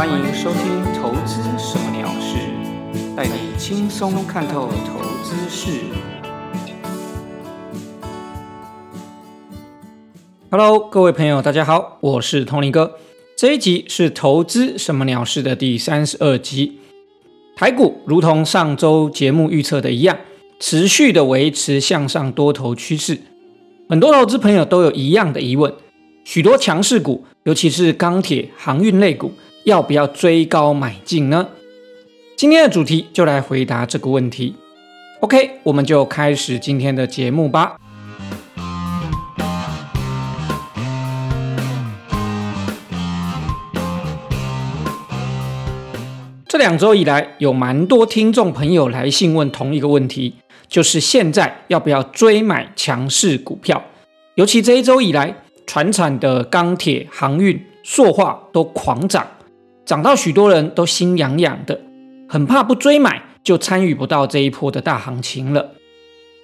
欢迎收听《投资什么鸟事》，带你轻松看透投资事。Hello，各位朋友，大家好，我是通灵哥。这一集是《投资什么鸟事》的第三十二集。台股如同上周节目预测的一样，持续的维持向上多头趋势。很多投资朋友都有一样的疑问：许多强势股，尤其是钢铁、航运类股。要不要追高买进呢？今天的主题就来回答这个问题。OK，我们就开始今天的节目吧。这两周以来，有蛮多听众朋友来信问同一个问题，就是现在要不要追买强势股票？尤其这一周以来，船产的钢铁、航运、塑化都狂涨。涨到许多人都心痒痒的，很怕不追买就参与不到这一波的大行情了。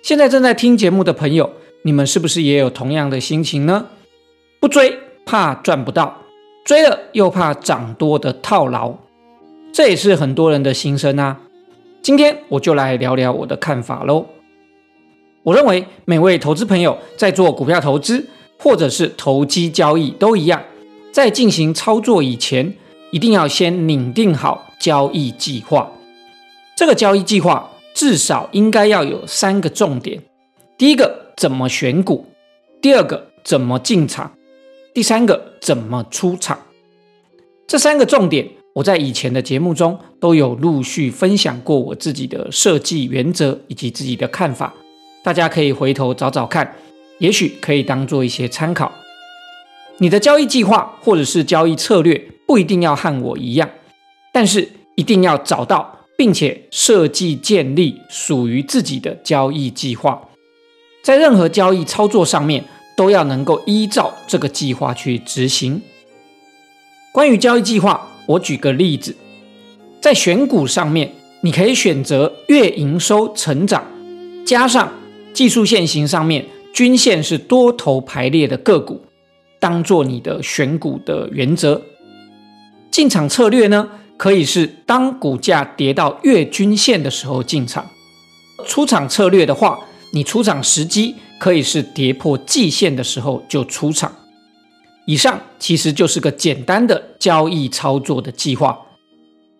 现在正在听节目的朋友，你们是不是也有同样的心情呢？不追怕赚不到，追了又怕涨多的套牢，这也是很多人的心声啊。今天我就来聊聊我的看法喽。我认为每位投资朋友在做股票投资或者是投机交易都一样，在进行操作以前。一定要先拟定好交易计划。这个交易计划至少应该要有三个重点：第一个，怎么选股；第二个，怎么进场；第三个，怎么出场。这三个重点，我在以前的节目中都有陆续分享过我自己的设计原则以及自己的看法，大家可以回头找找看，也许可以当做一些参考。你的交易计划或者是交易策略。不一定要和我一样，但是一定要找到并且设计建立属于自己的交易计划，在任何交易操作上面都要能够依照这个计划去执行。关于交易计划，我举个例子，在选股上面，你可以选择月营收成长，加上技术线型上面均线是多头排列的个股，当做你的选股的原则。进场策略呢，可以是当股价跌到月均线的时候进场；出场策略的话，你出场时机可以是跌破季线的时候就出场。以上其实就是个简单的交易操作的计划。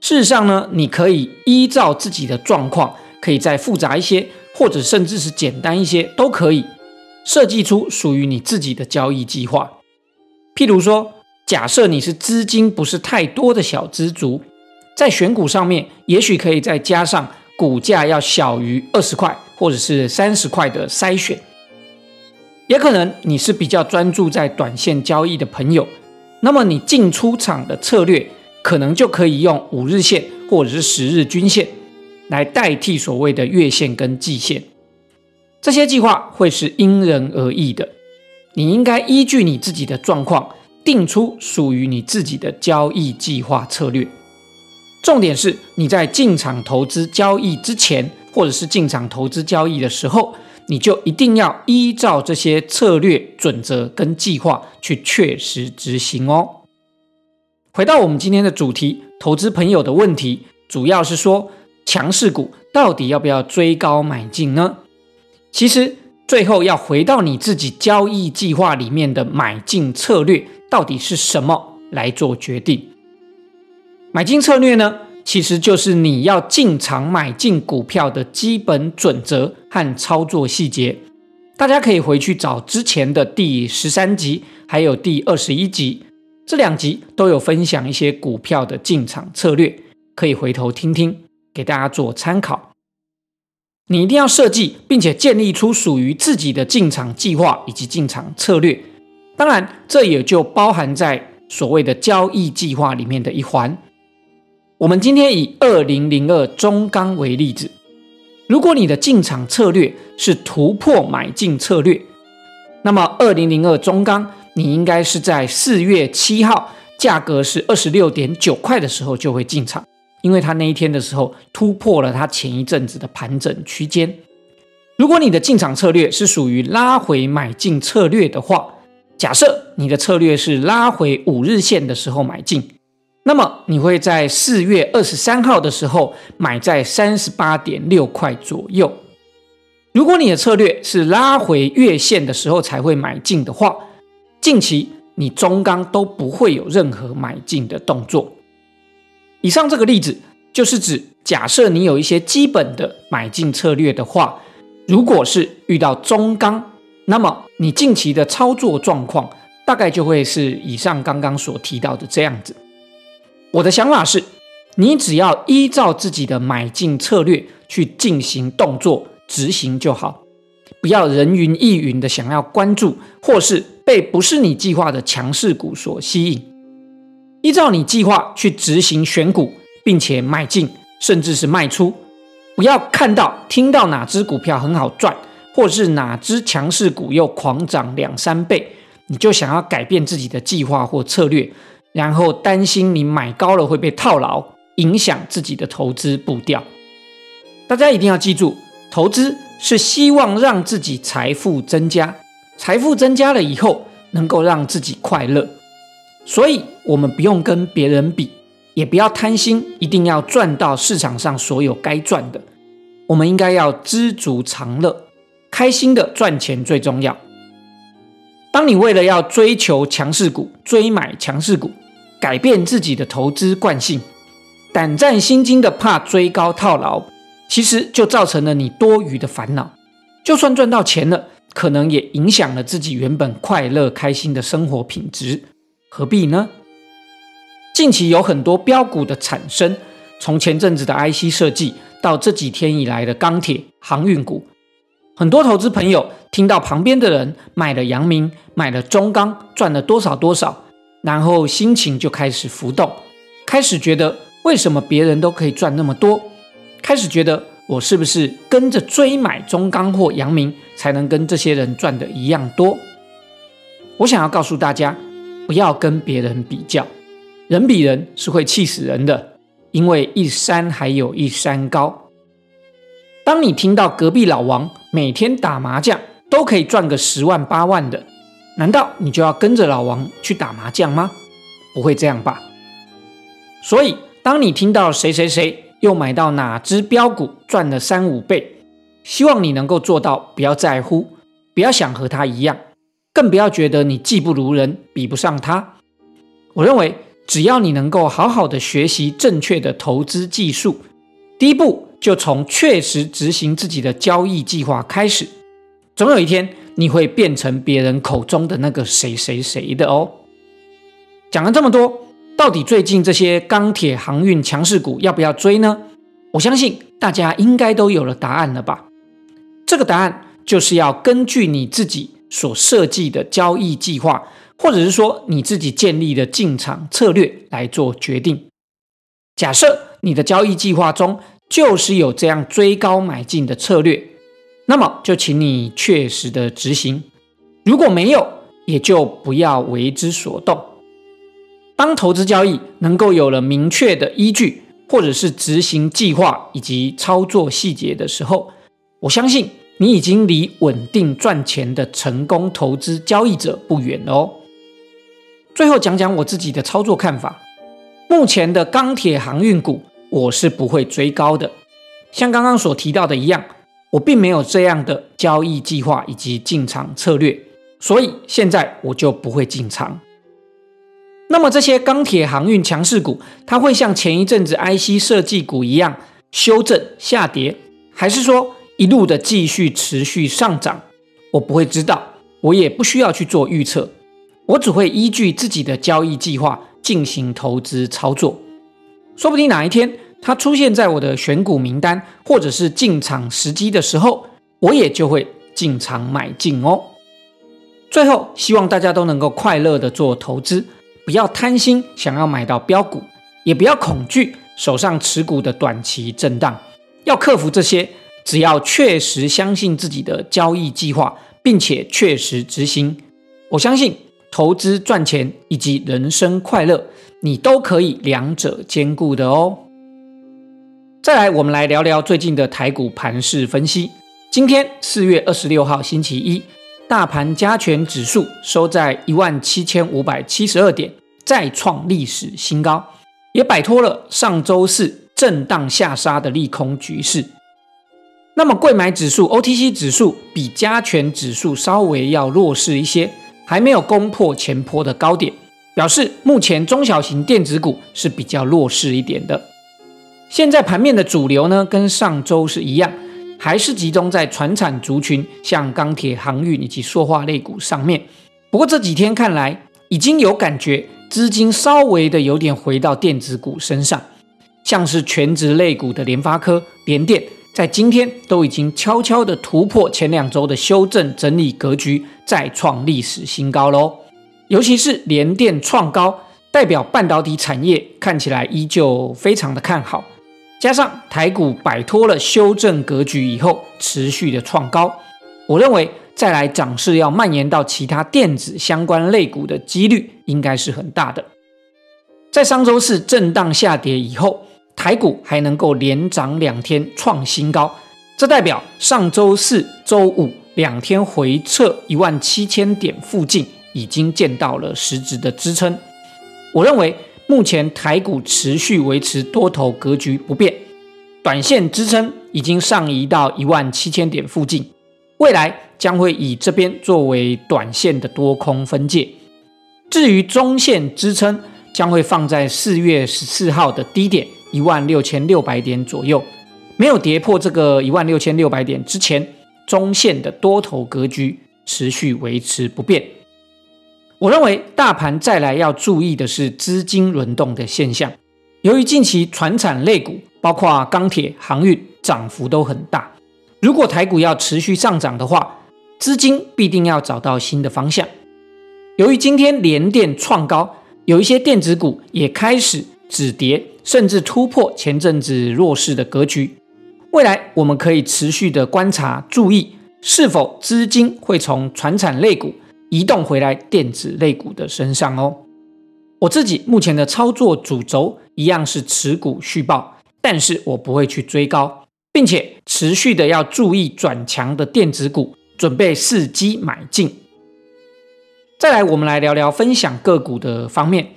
事实上呢，你可以依照自己的状况，可以再复杂一些，或者甚至是简单一些，都可以设计出属于你自己的交易计划。譬如说。假设你是资金不是太多的小资族，在选股上面，也许可以再加上股价要小于二十块或者是三十块的筛选。也可能你是比较专注在短线交易的朋友，那么你进出场的策略可能就可以用五日线或者是十日均线来代替所谓的月线跟季线。这些计划会是因人而异的，你应该依据你自己的状况。定出属于你自己的交易计划策略，重点是你在进场投资交易之前，或者是进场投资交易的时候，你就一定要依照这些策略准则跟计划去确实执行哦。回到我们今天的主题，投资朋友的问题主要是说强势股到底要不要追高买进呢？其实最后要回到你自己交易计划里面的买进策略。到底是什么来做决定？买进策略呢？其实就是你要进场买进股票的基本准则和操作细节。大家可以回去找之前的第十三集，还有第二十一集，这两集都有分享一些股票的进场策略，可以回头听听，给大家做参考。你一定要设计并且建立出属于自己的进场计划以及进场策略。当然，这也就包含在所谓的交易计划里面的一环。我们今天以二零零二中钢为例子，如果你的进场策略是突破买进策略，那么二零零二中钢你应该是在四月七号价格是二十六点九块的时候就会进场，因为它那一天的时候突破了它前一阵子的盘整区间。如果你的进场策略是属于拉回买进策略的话，假设你的策略是拉回五日线的时候买进，那么你会在四月二十三号的时候买在三十八点六块左右。如果你的策略是拉回月线的时候才会买进的话，近期你中钢都不会有任何买进的动作。以上这个例子就是指，假设你有一些基本的买进策略的话，如果是遇到中钢，那么你近期的操作状况大概就会是以上刚刚所提到的这样子。我的想法是，你只要依照自己的买进策略去进行动作。执行就好，不要人云亦云的想要关注，或是被不是你计划的强势股所吸引。依照你计划去执行选股，并且买进，甚至是卖出。不要看到、听到哪只股票很好赚，或是哪只强势股又狂涨两三倍，你就想要改变自己的计划或策略，然后担心你买高了会被套牢，影响自己的投资步调。大家一定要记住。投资是希望让自己财富增加，财富增加了以后能够让自己快乐，所以我们不用跟别人比，也不要贪心，一定要赚到市场上所有该赚的。我们应该要知足常乐，开心的赚钱最重要。当你为了要追求强势股，追买强势股，改变自己的投资惯性，胆战心惊的怕追高套牢。其实就造成了你多余的烦恼，就算赚到钱了，可能也影响了自己原本快乐开心的生活品质，何必呢？近期有很多标股的产生，从前阵子的 IC 设计到这几天以来的钢铁航运股，很多投资朋友听到旁边的人买了阳明，买了中钢，赚了多少多少，然后心情就开始浮动，开始觉得为什么别人都可以赚那么多？开始觉得我是不是跟着追买中钢或阳明，才能跟这些人赚的一样多？我想要告诉大家，不要跟别人比较，人比人是会气死人的，因为一山还有一山高。当你听到隔壁老王每天打麻将都可以赚个十万八万的，难道你就要跟着老王去打麻将吗？不会这样吧？所以，当你听到谁谁谁，又买到哪只标股赚了三五倍？希望你能够做到，不要在乎，不要想和他一样，更不要觉得你技不如人，比不上他。我认为，只要你能够好好的学习正确的投资技术，第一步就从确实执行自己的交易计划开始，总有一天你会变成别人口中的那个谁谁谁的哦。讲了这么多。到底最近这些钢铁航运强势股要不要追呢？我相信大家应该都有了答案了吧？这个答案就是要根据你自己所设计的交易计划，或者是说你自己建立的进场策略来做决定。假设你的交易计划中就是有这样追高买进的策略，那么就请你确实的执行；如果没有，也就不要为之所动。当投资交易能够有了明确的依据，或者是执行计划以及操作细节的时候，我相信你已经离稳定赚钱的成功投资交易者不远了哦。最后讲讲我自己的操作看法，目前的钢铁航运股我是不会追高的，像刚刚所提到的一样，我并没有这样的交易计划以及进场策略，所以现在我就不会进场。那么这些钢铁航运强势股，它会像前一阵子 IC 设计股一样修正下跌，还是说一路的继续持续上涨？我不会知道，我也不需要去做预测，我只会依据自己的交易计划进行投资操作。说不定哪一天它出现在我的选股名单或者是进场时机的时候，我也就会进场买进哦。最后，希望大家都能够快乐的做投资。不要贪心，想要买到标股，也不要恐惧手上持股的短期震荡。要克服这些，只要确实相信自己的交易计划，并且确实执行，我相信投资赚钱以及人生快乐，你都可以两者兼顾的哦。再来，我们来聊聊最近的台股盘势分析。今天四月二十六号，星期一。大盘加权指数收在一万七千五百七十二点，再创历史新高，也摆脱了上周四震荡下杀的利空局势。那么，贵买指数 OTC 指数比加权指数稍微要弱势一些，还没有攻破前坡的高点，表示目前中小型电子股是比较弱势一点的。现在盘面的主流呢，跟上周是一样，还是集中在船产族群，像钢铁、航运以及塑化类股上面。不过这几天看来，已经有感觉资金稍微的有点回到电子股身上，像是全职类股的联发科、联电。在今天都已经悄悄的突破前两周的修正整理格局，再创历史新高喽。尤其是联电创高，代表半导体产业看起来依旧非常的看好。加上台股摆脱了修正格局以后，持续的创高，我认为再来涨势要蔓延到其他电子相关类股的几率应该是很大的。在上周四震荡下跌以后。台股还能够连涨两天创新高，这代表上周四周五两天回撤一万七千点附近已经见到了实质的支撑。我认为目前台股持续维持多头格局不变，短线支撑已经上移到一万七千点附近，未来将会以这边作为短线的多空分界。至于中线支撑，将会放在四月十四号的低点。一万六千六百点左右，没有跌破这个一万六千六百点之前，中线的多头格局持续维持不变。我认为大盘再来要注意的是资金轮动的现象。由于近期船产类股，包括钢铁、航运涨幅都很大，如果台股要持续上涨的话，资金必定要找到新的方向。由于今天连电创高，有一些电子股也开始止跌。甚至突破前阵子弱势的格局，未来我们可以持续的观察，注意是否资金会从传产类股移动回来电子类股的身上哦。我自己目前的操作主轴一样是持股续报，但是我不会去追高，并且持续的要注意转强的电子股，准备伺机买进。再来，我们来聊聊分享个股的方面，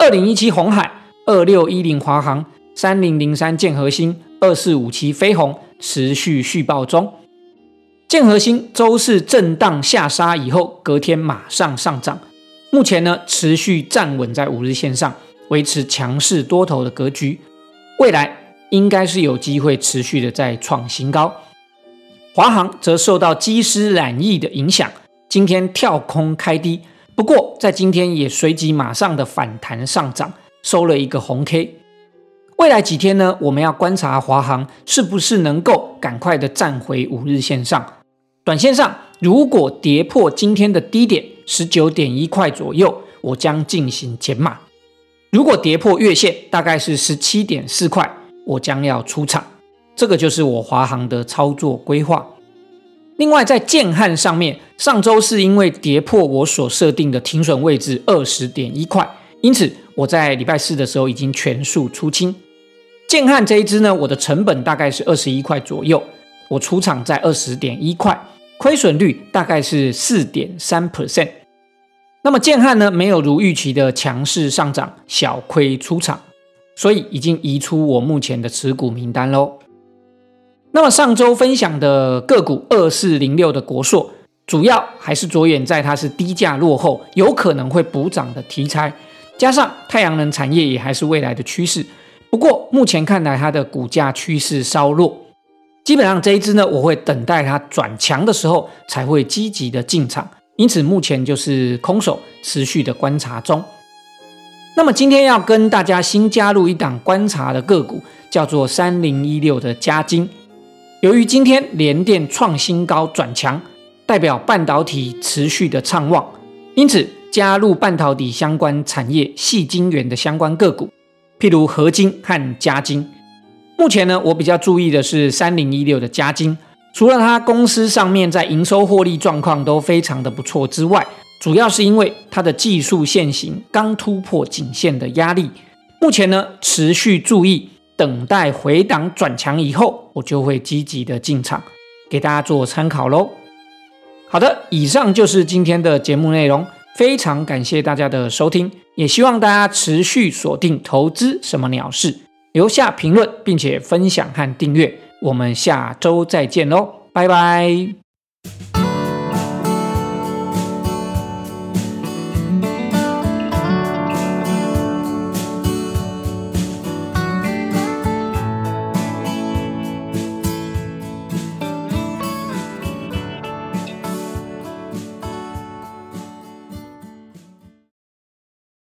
二零一七红海。二六一零华航、三零零三建核心、二四五七飞鸿持续续报中。建核心周四震荡下杀以后，隔天马上上涨。目前呢，持续站稳在五日线上，维持强势多头的格局。未来应该是有机会持续的再创新高。华航则受到机师染疫的影响，今天跳空开低，不过在今天也随即马上的反弹上涨。收了一个红 K，未来几天呢？我们要观察华航是不是能够赶快的站回五日线上。短线上，如果跌破今天的低点十九点一块左右，我将进行减码；如果跌破月线，大概是十七点四块，我将要出场。这个就是我华航的操作规划。另外，在建汉上面，上周是因为跌破我所设定的停损位置二十点一块，因此。我在礼拜四的时候已经全数出清，建汉这一支呢，我的成本大概是二十一块左右，我出场在二十点一块，亏损率大概是四点三 percent。那么建汉呢，没有如预期的强势上涨，小亏出场，所以已经移出我目前的持股名单喽。那么上周分享的个股二四零六的国硕，主要还是着眼在它是低价落后，有可能会补涨的题材。加上太阳能产业也还是未来的趋势，不过目前看来它的股价趋势稍弱，基本上这一支呢，我会等待它转强的时候才会积极的进场，因此目前就是空手持续的观察中。那么今天要跟大家新加入一档观察的个股，叫做三零一六的嘉金。由于今天联电创新高转强，代表半导体持续的畅旺，因此。加入半导体相关产业细晶圆的相关个股，譬如合金和嘉金。目前呢，我比较注意的是三零一六的嘉金。除了它公司上面在营收获利状况都非常的不错之外，主要是因为它的技术线型刚突破颈线的压力。目前呢，持续注意等待回档转强以后，我就会积极的进场，给大家做参考喽。好的，以上就是今天的节目内容。非常感谢大家的收听，也希望大家持续锁定《投资什么鸟事》，留下评论，并且分享和订阅。我们下周再见喽，拜拜。